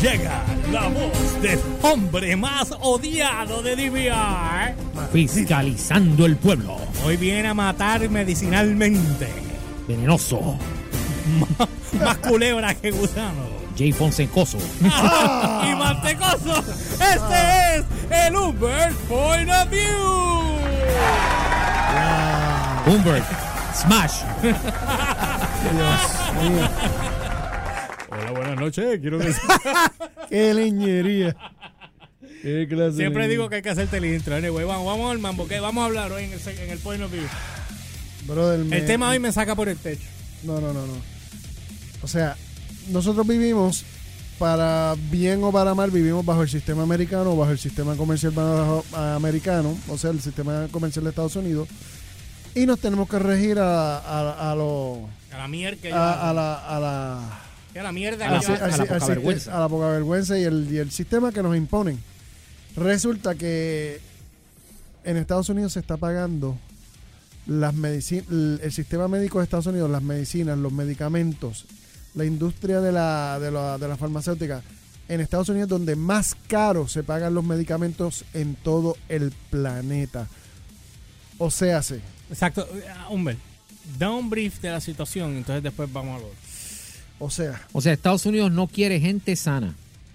Llega la voz del hombre más odiado de DVR. Fiscalizando el pueblo. Hoy viene a matar medicinalmente. Venenoso. Más culebra que gusano. Jay Fonsecoso. y mantecoso. Este es el Uber Point of View. Humbert. Smash. Hola, buenas noches. Quiero decir. ¡Qué leñería! ¿Qué clase Siempre digo que hay que hacerte el intro. Anyway, vamos, vamos al mambo. ¿qué? Vamos a hablar hoy en el, en el Point of View. Brother, me- El tema hoy me saca por el techo. No, no, no, no. O sea, nosotros vivimos, para bien o para mal, vivimos bajo el sistema americano, bajo el sistema comercial americano, o sea, el sistema comercial de Estados Unidos, y nos tenemos que regir a, a, a lo- A la mierda a la... A la a la mierda a la- que a poca vergüenza. a la poca vergüenza y el, y el sistema que nos imponen. Resulta que en Estados Unidos se está pagando las medicinas, el sistema médico de Estados Unidos, las medicinas, los medicamentos, la industria de la, de la, de la farmacéutica, en Estados Unidos donde más caro se pagan los medicamentos en todo el planeta. O sea, se Exacto. Uh, Humber, da un brief de la situación, entonces después vamos a lo otro. O sea, O sea, Estados Unidos no quiere gente sana.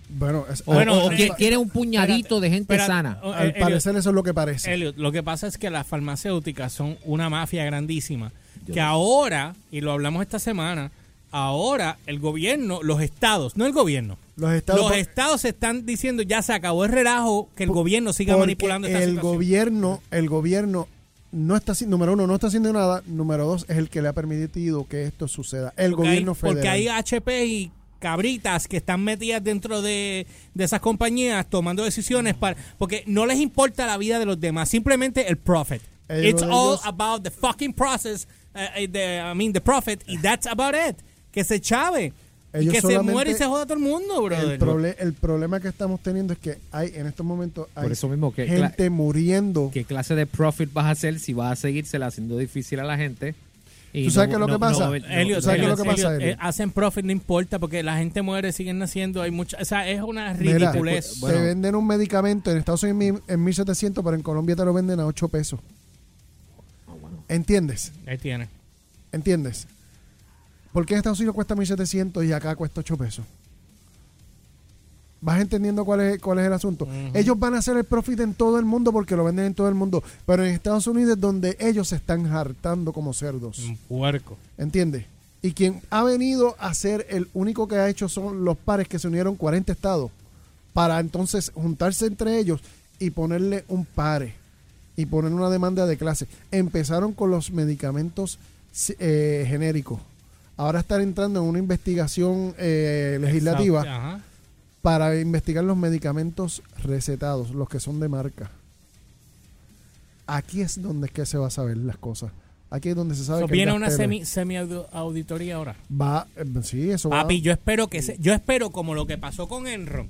bueno, es- O, Bueno, o eh, quiere un puñadito de gente Espérate, sana. al Elliot, parecer eso es lo que parece. Elliot, lo que pasa es que las farmacéuticas son una mafia grandísima. Que ahora, y lo hablamos esta semana, ahora el gobierno, los estados, no el gobierno, Los estados, los estados están diciendo ya se acabó el relajo, que el gobierno siga manipulando esta el situación. gobierno, el gobierno no está haciendo, número uno, no está haciendo nada, número dos, es el que le ha permitido que esto suceda. El Porque hay- gobierno federal. Porque hay HP y cabritas que están metidas dentro de, de esas compañías tomando decisiones para porque no les importa la vida de los demás, simplemente el profit. Ellos- It's all ellos- about the fucking process, uh, the- I mean the profit, y that's about it. Que se chave. Y que se muere y se joda todo el mundo, brother. el, problema que estamos teniendo es que hay en estos momentos hay Por eso mismo que gente muriendo. ¿Qué clase de profit vas a hacer si vas a seguírsela haciendo difícil a la gente? ¿Tú sabes qué es lo que pasa? no- Elliot, ¿sabes qué es lo que pasa, Elliot, Elliot? eh, hacen profit, no importa, porque la gente muere, siguen naciendo, hay mucha, o sea, es una Mira, ridiculez. bueno. te venden un medicamento en Estados Unidos en mil- en 1700, pero en Colombia te lo venden a 8 pesos. Ah, bueno. ¿Entiendes? Ahí tiene. ¿Entiendes? ¿Por qué en Estados Unidos cuesta 1700 y acá cuesta 8 pesos? ¿Vas entendiendo cuál es, cuál es el asunto? Ellos van a hacer el profit en todo el mundo porque lo venden en todo el mundo, pero en Estados Unidos es donde ellos se están hartando como cerdos. Un puerco. ¿Entiendes? Y quien ha venido a ser el único que ha hecho son los pares que se unieron 40 estados para entonces juntarse entre ellos y ponerle un pare y poner una demanda de clase. Empezaron con los medicamentos eh, genéricos. Ahora están entrando en una investigación eh, legislativa Exacto, para investigar los medicamentos recetados, los que son de marca. Aquí es donde es que se va a saber las cosas. Aquí es donde se sabe So, que viene una semi, semi auditoría ahora. va eh, sí eso va Papi, yo espero que se- yo espero como lo que pasó con Enron.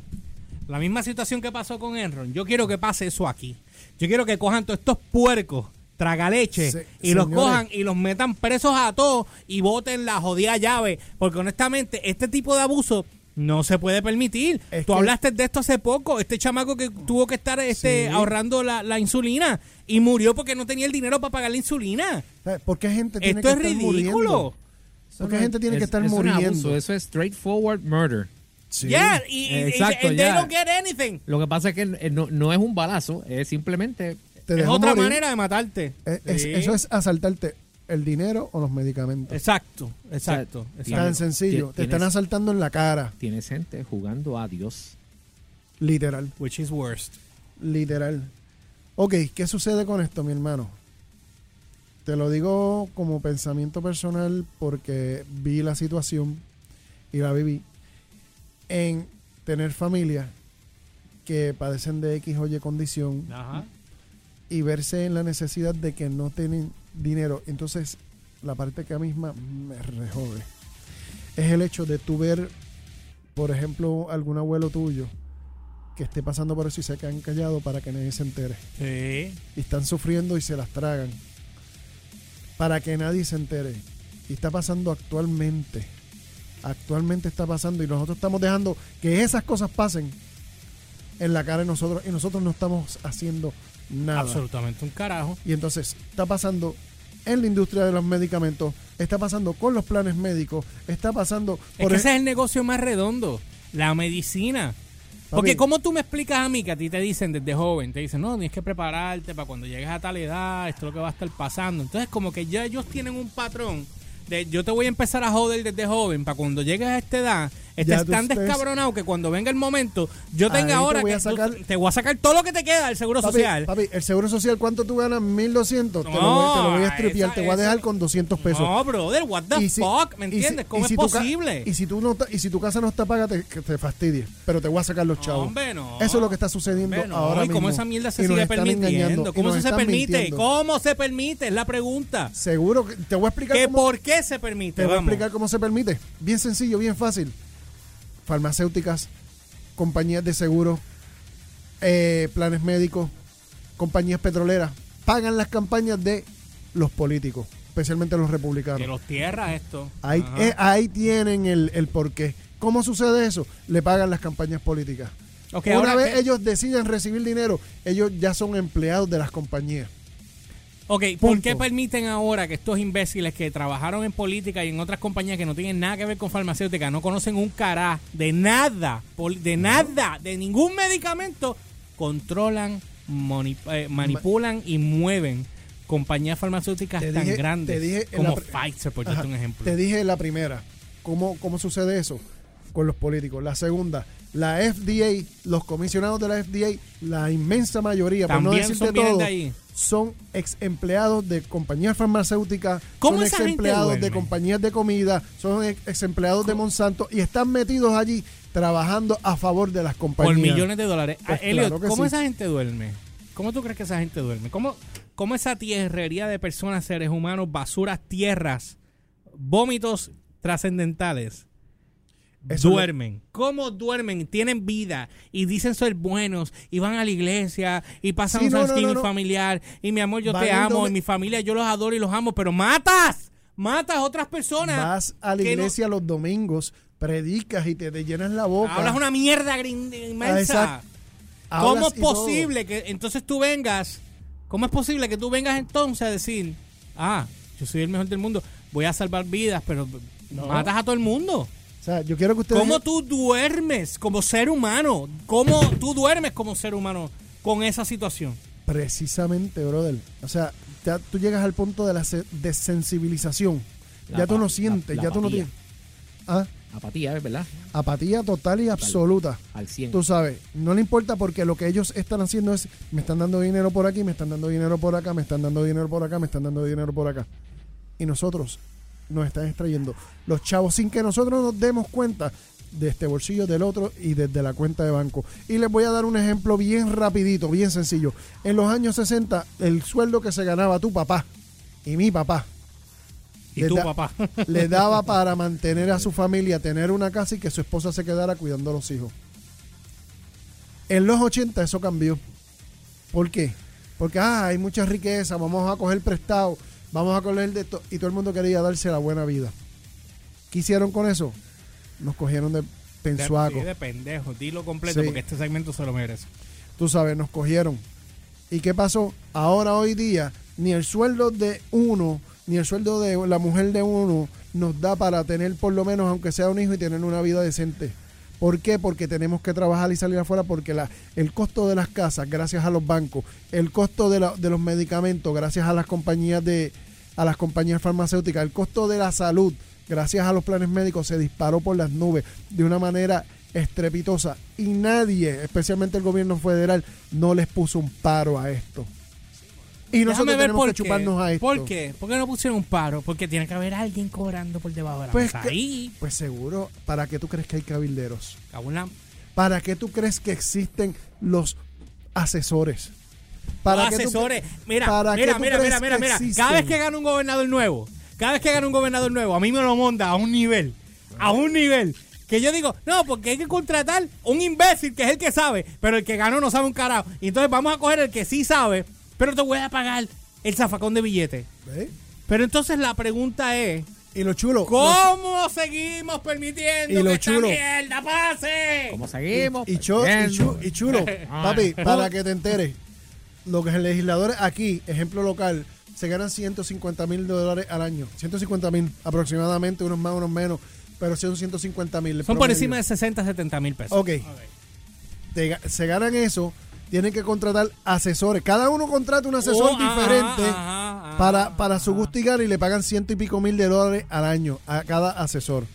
La misma situación que pasó con Enron. Yo quiero que pase eso aquí. Yo quiero que cojan todos estos puercos, tragaleche, Se- y los cojan y los metan presos a todos y voten la jodida llave. Porque honestamente, este tipo de abuso no se puede permitir. Es Tú que- hablaste de esto hace poco. Este chamaco que tuvo que estar este, Sí. ahorrando la, la insulina y murió porque no tenía el dinero para pagar la insulina. ¿Por qué gente tiene Esto que es estar ridículo. muriendo? ¿Por qué gente tiene que Es- estar es un muriendo? abuso, eso es straightforward murder. Sí. Yeah, y, y- y- Exacto, and they ya. don't get anything. Lo que pasa es que eh, no, no es un balazo, es simplemente Te es otra morir. manera de matarte. Eh, es- Sí. eso es asaltarte el dinero o los medicamentos. Exacto, exacto. Exacto. Tan sencillo. Te están asaltando en la cara. tienes gente jugando a Dios. Literal. Which is worst. Literal. Ok, ¿qué sucede con esto, mi hermano? Te lo digo como pensamiento personal porque vi la situación y la viví en tener familia que padecen de X o Y condición Ajá. Y verse en la necesidad de que no tienen dinero. Entonces, la parte que a mí misma me rejode es el hecho de tú ver, por ejemplo, algún abuelo tuyo que esté pasando por eso y se quedan callados para que nadie se entere. Sí. Y están sufriendo y se las tragan para que nadie se entere. Y está pasando actualmente. actualmente está pasando y nosotros estamos dejando que esas cosas pasen en la cara de nosotros y nosotros no estamos haciendo nada. Absolutamente un carajo. Y entonces está pasando en la industria de los medicamentos, está pasando con los planes médicos, está pasando Es por que ej- ese es el negocio más redondo, la medicina. Porque como tú me explicas a mí que a ti te dicen desde joven, te dicen, no, tienes que prepararte para cuando llegues a tal edad, esto es lo que va a estar pasando. Entonces como que ya ellos tienen un patrón de yo te voy a empezar a joder desde joven para cuando llegues a esta edad, estés tan estés- descabronado que cuando venga el momento, yo Ahí tenga te ahora voy que a tú- sacar- te voy a sacar todo lo que te queda del seguro Papi, social. papi, el seguro social, ¿cuánto tú ganas? 1200. te, lo No, voy, te lo voy a estripear, te voy a dejar con 200 pesos. No, brother, what the Y si- fuck, ¿me si- entiendes? ¿Cómo si es tu posible? Y si, tú no, y si tu casa no está paga, te, que te fastidie. Pero te voy a sacar los chavos. hombre, no. Eso es lo que está sucediendo Hombre, no, ahora ¿y mismo. cómo esa mierda se Y sigue permitiendo? ¿Cómo eso se permite? mintiendo. ¿Cómo se permite? Es la pregunta. Seguro que te voy a explicar ¿Qué cómo, por qué se permite? te voy a explicar cómo se permite. Bien sencillo, bien fácil. Farmacéuticas, compañías de seguro, eh, planes médicos, compañías petroleras, pagan las campañas de los políticos, especialmente los republicanos. Que los tierras esto. Ahí, eh, ahí tienen el, el porqué. ¿Cómo sucede eso? Le pagan las campañas políticas. Una ahora vez que- ellos deciden recibir dinero, ellos ya son empleados de las compañías. Ok, ¿por qué permiten ahora que estos imbéciles que trabajaron en política y en otras compañías que no tienen nada que ver con farmacéutica, no conocen un cará de nada, de nada, de ningún medicamento, controlan, eh, manipulan y mueven compañías farmacéuticas Te tan dije- grandes te dije en como Pfizer, por Ajá, un ejemplo? Te dije la primera. ¿Cómo, ¿Cómo sucede eso? Con los políticos. La segunda, la FDA, los comisionados de la FDA, la inmensa mayoría, por no También decirte todo, de ahí. Son ex empleados de compañías farmacéuticas, ¿Cómo son ex empleados de compañías de comida, son ex empleados de Monsanto y están metidos allí trabajando a favor de las compañías. Por millones de dólares. Pues Ah, Elliot, claro que ¿cómo sí. esa gente duerme? ¿Cómo tú crees que esa gente duerme? ¿Cómo, cómo esa tierrería de personas, seres humanos, basuras, tierras, vómitos trascendentales Eso duermen? ¿Cómo duermen? Tienen vida y dicen ser buenos y van a la iglesia y pasan Sí, un no, familiar y mi amor, yo Van te amo y mi familia, yo los adoro y los amo, pero matas, matas a otras personas. Vas a la iglesia los domingos, predicas y te, te llenas la boca. Hablas una mierda Ah, inmensa. exacto. ¿Cómo es posible que entonces tú vengas? ¿Cómo es posible que tú vengas entonces a decir, ah, yo soy el mejor del mundo, voy a salvar vidas, pero matas a todo el mundo? O sea, yo quiero que ustedes... ¿Cómo tú duermes como ser humano? ¿Cómo tú duermes como ser humano con esa situación? Precisamente, brother. O sea, ya tú llegas al punto de la se- desensibilización. La ya tú no sientes, la- la ya tú no tienes... Ah, Apatía, ¿verdad? apatía total y absoluta. Al 100. Tú sabes, no le importa porque lo que ellos están haciendo es, me están dando dinero por aquí, me están dando dinero por acá, me están dando dinero por acá, me están dando dinero por acá. Y nosotros nos están extrayendo los chavos sin que nosotros nos demos cuenta de este bolsillo del otro y desde la cuenta de banco. Y les voy a dar un ejemplo bien rapidito, bien sencillo. En los años 60, el sueldo que se ganaba tu papá y mi papá Y da- papá. le daba para mantener a su familia, tener una casa y que su esposa se quedara cuidando a los hijos. En los 80 eso cambió. ¿Por qué? Porque ah, hay mucha riqueza, vamos a coger prestado, vamos a coger de esto. Y todo el mundo quería darse la buena vida. ¿Qué hicieron con eso? Nos cogieron de pensuaco. De, de pendejo, dilo completo Sí. porque este segmento se lo merece. Tú sabes, nos cogieron. ¿Y qué pasó? Ahora, hoy día, ni el sueldo de uno, ni el sueldo de la mujer de uno nos da para tener por lo menos, aunque sea un hijo, y tener una vida decente. ¿Por qué? Porque tenemos que trabajar y salir afuera porque la, el costo de las casas, gracias a los bancos, el costo de, la- de los medicamentos, gracias a las compañías de a las compañías farmacéuticas, el costo de la salud, gracias a los planes médicos, se disparó por las nubes de una manera estrepitosa y nadie, especialmente el gobierno federal, no les puso un paro a esto. Y nosotros Déjame ver tenemos por que qué. chuparnos a esto. ¿Por qué? ¿Por qué no pusieron un paro? Porque tiene que haber alguien cobrando por debajo de la Pues mesa. que- Ahí, Pues seguro, ¿para qué tú crees que hay cabilderos? cago en la- ¿Para qué tú crees que existen los asesores? ¿Para Los qué tú asesores. Mira, para mira, tú mira, mira, mira, que mira. Cada vez que gana un gobernador nuevo, cada vez que gana un gobernador nuevo, a mí me lo monta a un nivel, a un nivel. Que yo digo, no, porque hay que contratar un imbécil que es el que sabe, pero el que ganó no sabe un carajo. Y entonces vamos a coger el que sí sabe, pero te voy a pagar el zafacón de billete. Pero entonces la pregunta es, Y lo chulo. ¿Cómo seguimos permitiendo Y lo que chulo. esta mierda pase? ¿Cómo seguimos? Y, y cho- y perdiendo? chu- y chulo, papi, para que te enteres, los legisladores aquí, ejemplo local, se ganan 150 mil dólares al año. 150 mil aproximadamente, unos más, unos menos, pero son 150 mil. Son por encima de 60, 70 mil pesos. Ok. Te ga- se ganan eso, tienen que contratar asesores. Cada uno contrata un asesor Oh, diferente ajá, ajá, para, para su gusto y gana y le pagan ciento y pico mil de dólares al año a cada asesor.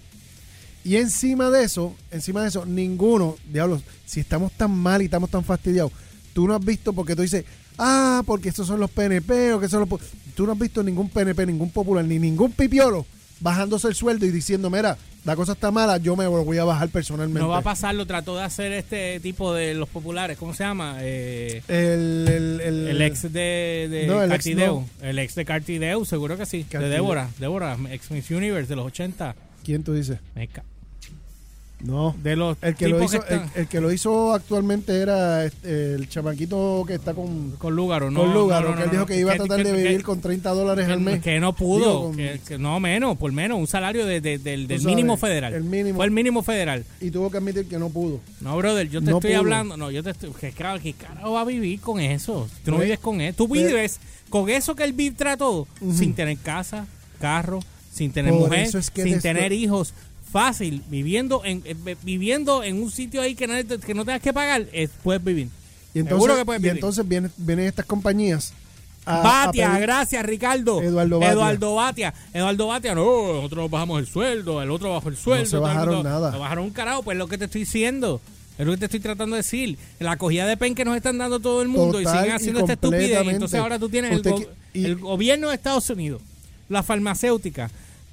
Y encima de eso, encima de eso, ninguno, diablos, si estamos tan mal y estamos tan fastidiados, tú no has visto porque tú dices, ah, porque estos son los PNP o que son los... po-". Tú no has visto ningún PNP, ningún popular, ni ningún pipiolo bajándose el sueldo y diciendo, mira, la cosa está mala, yo me lo voy a bajar personalmente. No va a pasar, lo trató de hacer este tipo de los populares. ¿Cómo se llama? Eh, El, el, el, el ex de, de No, el ex Cartideu. no. El ex de Cartideu, seguro que sí. Cartideu. De Débora. Débora, ex Miss Universe de los 80. ¿Quién tú dices? Me ca- No. De los El que, lo hizo, que el, están- el que lo hizo actualmente era este, el chamaquito que está con, con Lúgaro, ¿no? con Lúgaro, no, no, que él dijo que iba a tratar de que- vivir que- con 30 dólares que, al mes. que no pudo, Digo, que, que no menos, por menos, un salario de- de- del, del Tú sabes, mínimo federal. el mínimo. Fue el mínimo federal. y tuvo que admitir que no pudo. No, brother, yo te estoy pudo. hablando, no, yo te estoy, que claro, ¿qué carajo va a vivir con eso? Tú no vives con eso, tú vives con eso que el Big trató, Ujú. sin tener casa, carro, sin tener Por mujer, es que sin te tener hijos, fácil, viviendo en eh, viviendo en un sitio ahí que no, que no tengas que pagar, eh, puedes vivir. Y entonces, que puedes y vivir. entonces vienen, vienen estas compañías a, Batia, pedir- gracias Ricardo. Eduardo Batia. Eduardo Batia. Eduardo Batia, no, nosotros bajamos el sueldo, el otro bajó el sueldo. se todo el bajaron mundo- nada. No bajaron un carajo, pues es lo que te estoy diciendo. Es lo que te estoy tratando de decir. La acogida de pen que nos están dando todo el mundo Total y siguen y haciendo esta estupidez. Y completamente. entonces ahora tú tienes el, Usted go- qui- y- el gobierno de Estados Unidos, la farmacéutica,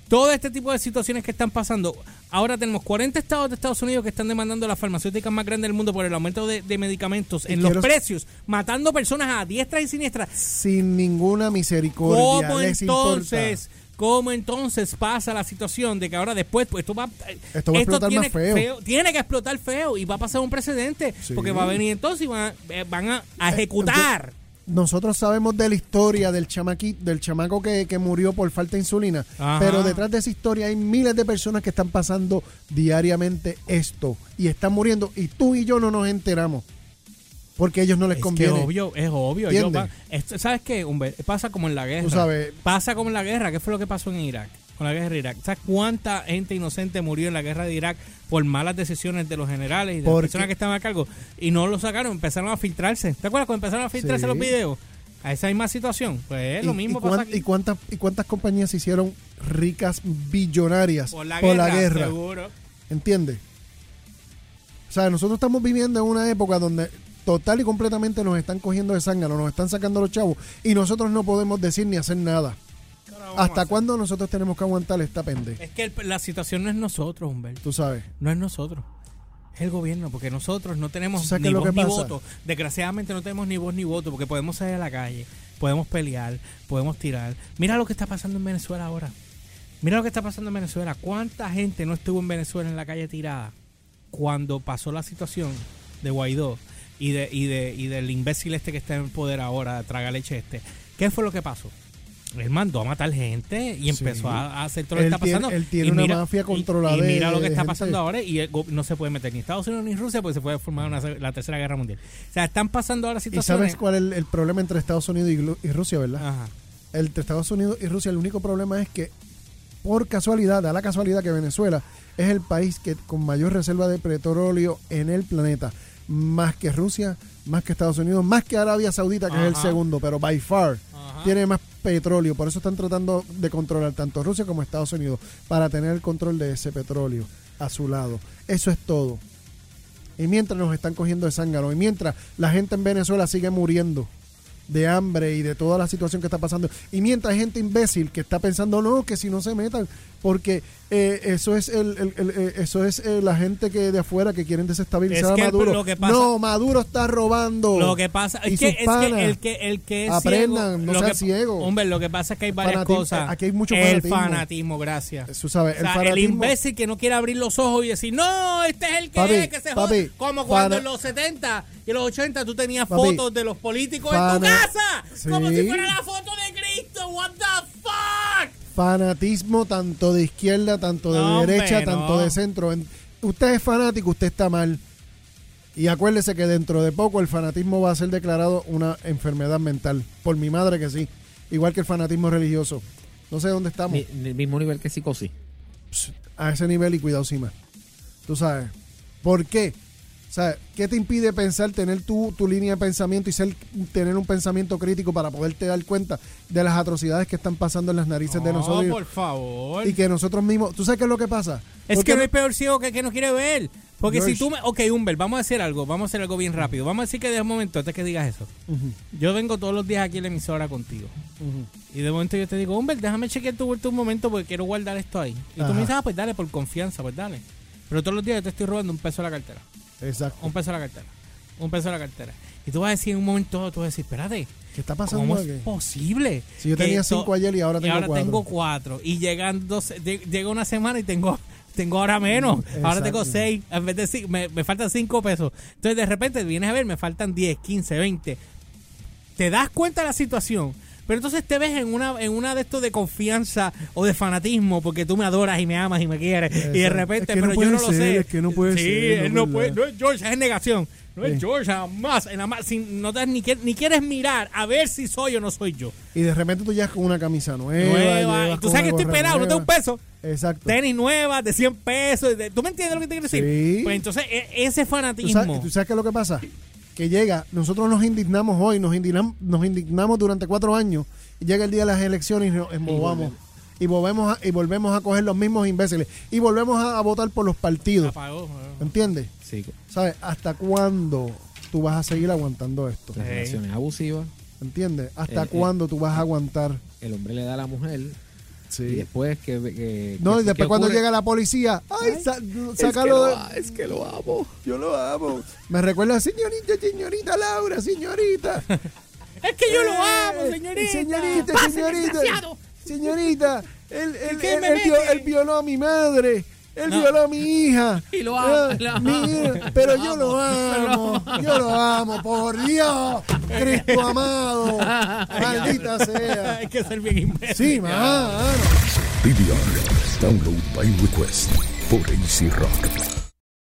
todo este tipo de situaciones que están pasando. Ahora tenemos 40 estados de Estados Unidos que están demandando a las farmacéuticas más grandes del mundo por el aumento de, de medicamentos Y en los precios, matando personas a diestra y siniestra. sin ninguna misericordia. ¿Cómo les entonces, cómo entonces pasa la situación de que ahora después, pues esto va, Esto va a explotar tiene, más feo. tiene que explotar feo y va a pasar un precedente, Sí. porque va a venir entonces y van, a- eh, van a, a ejecutar. Nosotros sabemos de la historia del chamaqui, del chamaco que, que murió por falta de insulina, Ajá. pero detrás de esa historia hay miles de personas que están pasando diariamente esto y están muriendo y tú y yo no nos enteramos porque a ellos no les es conviene. obvio, es obvio. ¿Entiendes? van- esto- ¿Sabes qué? Humber? Pasa como en la guerra. Tú sabes. Pasa como en la guerra. ¿Qué fue lo que pasó en Irak? Con la guerra de Irak. ¿Sabes cuánta gente inocente murió en la guerra de Irak por malas decisiones de los generales y de las personas que estaban a cargo? Y no lo sacaron, empezaron a filtrarse. ¿Te acuerdas cuando empezaron a filtrarse Sí. los videos? A esa misma situación. Pues es lo mismo y, pasa cuán- aquí. y cuántas, ¿Y cuántas compañías se hicieron ricas, billonarias por la guerra, seguro. ¿Entiendes? O sea, nosotros estamos viviendo en una época donde total y completamente nos están cogiendo de zángano, nos están sacando los chavos y nosotros no podemos decir ni hacer nada. ¿Hasta cuándo nosotros tenemos que aguantar esta pende? Es que el- la situación no es nosotros, Humberto. Tú sabes. No es nosotros. Es el gobierno, porque nosotros no tenemos ¿Sabes qué ni es lo voz que ni pasa? voto. Desgraciadamente no tenemos ni voz ni voto, porque podemos salir a la calle, podemos pelear, podemos tirar. Mira lo que está pasando en Venezuela ahora. Mira lo que está pasando en Venezuela. ¿Cuánta gente no estuvo en Venezuela en la calle tirada cuando pasó la situación de Guaidó y de y de y del imbécil este que está en el poder ahora, traga leche este? ¿Qué fue lo que pasó? Él mandó a matar gente y empezó Sí. a, hacer todo lo que Él está tiene- pasando. él tiene Y una mira- mafia y- controlada Y, mira lo que está gente. pasando ahora y no se puede meter ni Estados Unidos ni Rusia porque se puede formar una, la tercera guerra mundial. O sea, están pasando ahora ¿Y situaciones. sabes cuál es el, el problema entre Estados Unidos y, y Rusia, verdad? Ajá. Entre Estados Unidos y Rusia el único problema es que por casualidad, da la casualidad que Venezuela es el país que con mayor reserva de petróleo en el planeta, más que Rusia, más que Estados Unidos, más que Arabia Saudita, que es el segundo, pero by far Ajá. tiene más petróleo, por eso están tratando de controlar tanto Rusia como Estados Unidos para tener el control de ese petróleo a su lado. Eso es todo. Y mientras nos están cogiendo de zángano, y mientras la gente en Venezuela sigue muriendo de hambre y de toda la situación que está pasando, y mientras hay gente imbécil que está pensando, no, que si no se metan, porque eh, eso es el, el- el- eh, eso es eh, la gente que de afuera que quieren desestabilizar Es a que Maduro. lo que pasa- no, Maduro está robando. Lo que pasa es que, es que el que el que es Aprendan, ciego, no sean ciegos. Hombre, lo que pasa es que hay varias Fanatismo, cosas. aquí hay mucho el fanatismo. fanatismo, gracias. Tú sabes, O sea, el el, fanatismo. imbécil que no quiere abrir los ojos y decir, no, este es el que Papi, es, que se papi, jode. Como cuando en los 70 y en los 80 tú tenías Papi, fotos de los políticos en tu fana- casa. Como Sí. si fuera la foto de Cristo. What the fuck? Fanatismo tanto de izquierda, tanto de No, derecha, hombre, tanto no. de centro. En- Usted es fanático, usted está mal. Y acuérdese que dentro de poco el fanatismo va a ser declarado una enfermedad mental. Por mi madre que sí. Igual que el fanatismo religioso. No sé dónde estamos. Ni el mismo nivel que psicosis. Pss, a ese nivel y cuidado encima. Tú sabes. ¿Por qué? O sea, ¿qué te impide pensar, tener tu, tu línea de pensamiento y ser, tener un pensamiento crítico para poderte dar cuenta de las atrocidades que están pasando en las narices de No, nosotros? por favor. Y que nosotros mismos... ¿Tú sabes qué es lo que pasa? Es Porque que no hay peor ciego que el que no quiere ver. Porque si tú me... Ok, Humbert, vamos a hacer algo. Vamos a hacer algo bien rápido. Vamos a decir que de un momento, antes que digas eso. Yo vengo todos los días aquí a la emisora contigo. Y de momento yo te digo, Humbert, déjame chequear tu vuelta un momento porque quiero guardar esto ahí. Y tú me dices, ah, pues dale, por confianza, pues dale. Pero todos los días yo te estoy robando un peso a la cartera. Exacto. Un peso a la cartera. Un peso a la cartera. Y tú vas a decir en un momento, tú vas a decir, espérate, ¿Qué está pasando ¿cómo aquí? es posible? Si yo tenía esto- cinco ayer y ahora y tengo ahora cuatro. tengo cuatro. Y llegan dos, lle- llega una semana y tengo, tengo ahora menos. Ahora tengo seis. En vez de cinco, me, me faltan cinco pesos. Entonces de repente vienes a ver, me faltan 10, 15, 20. Te das cuenta de la situación. Pero entonces te ves en una, en una de estos de confianza o de fanatismo porque tú me adoras y me amas y me quieres. Y de repente, Es que no pero yo no lo ser, sé. es que no puede sí, ser, no él no es puede. No es George, es negación. No es Sí. George, jamás. nada más, sin, no te, ni, ni quieres mirar a ver si soy o no soy yo. Y de repente tú llegas con una camisa nueva. Nueva. Y tú sabes que estoy pelado, no tengo un nueva. peso. Exacto. Tenis nuevas de 100 pesos. de- ¿Tú me entiendes lo que te quiero decir? Sí. Pues entonces, e- ese ¿Tú fanatismo. sabes, tú sabes qué es lo que pasa? Que llega, nosotros nos indignamos hoy, nos indignamos, nos indignamos durante cuatro años, y llega el día de las elecciones y nos embobamos. Y volvemos a, y volvemos a coger los mismos imbéciles. Y volvemos a, a votar por los partidos. Apagó. ¿Entiendes? Sí, ¿Sabes? ¿Hasta cuándo tú vas a seguir aguantando esto? las relaciones abusivas. ¿Entiendes? ¿Hasta cuándo tú vas a aguantar? El hombre le da a la mujer y después que... que- No, que- y después que cuando llega la policía, ¡ay! sa- Es que, sácalo a- es que lo amo. Yo lo amo. Me recuerda, señorita, señorita Laura, señorita. Es que yo lo Eh, amo, señorita. Señorita, señorita. desgraciado. Señorita, él, él, él- me él él violó a mi madre. Él No. violó a mi hija. Y lo amo, Ah, lo mi amo. hija, pero Lo yo amo, lo amo. Yo lo amo, por Dios. Cristo amado. Maldita sea. Hay que ser bien imbécil. Sí, mano. DVR. Download by request por AC Rock.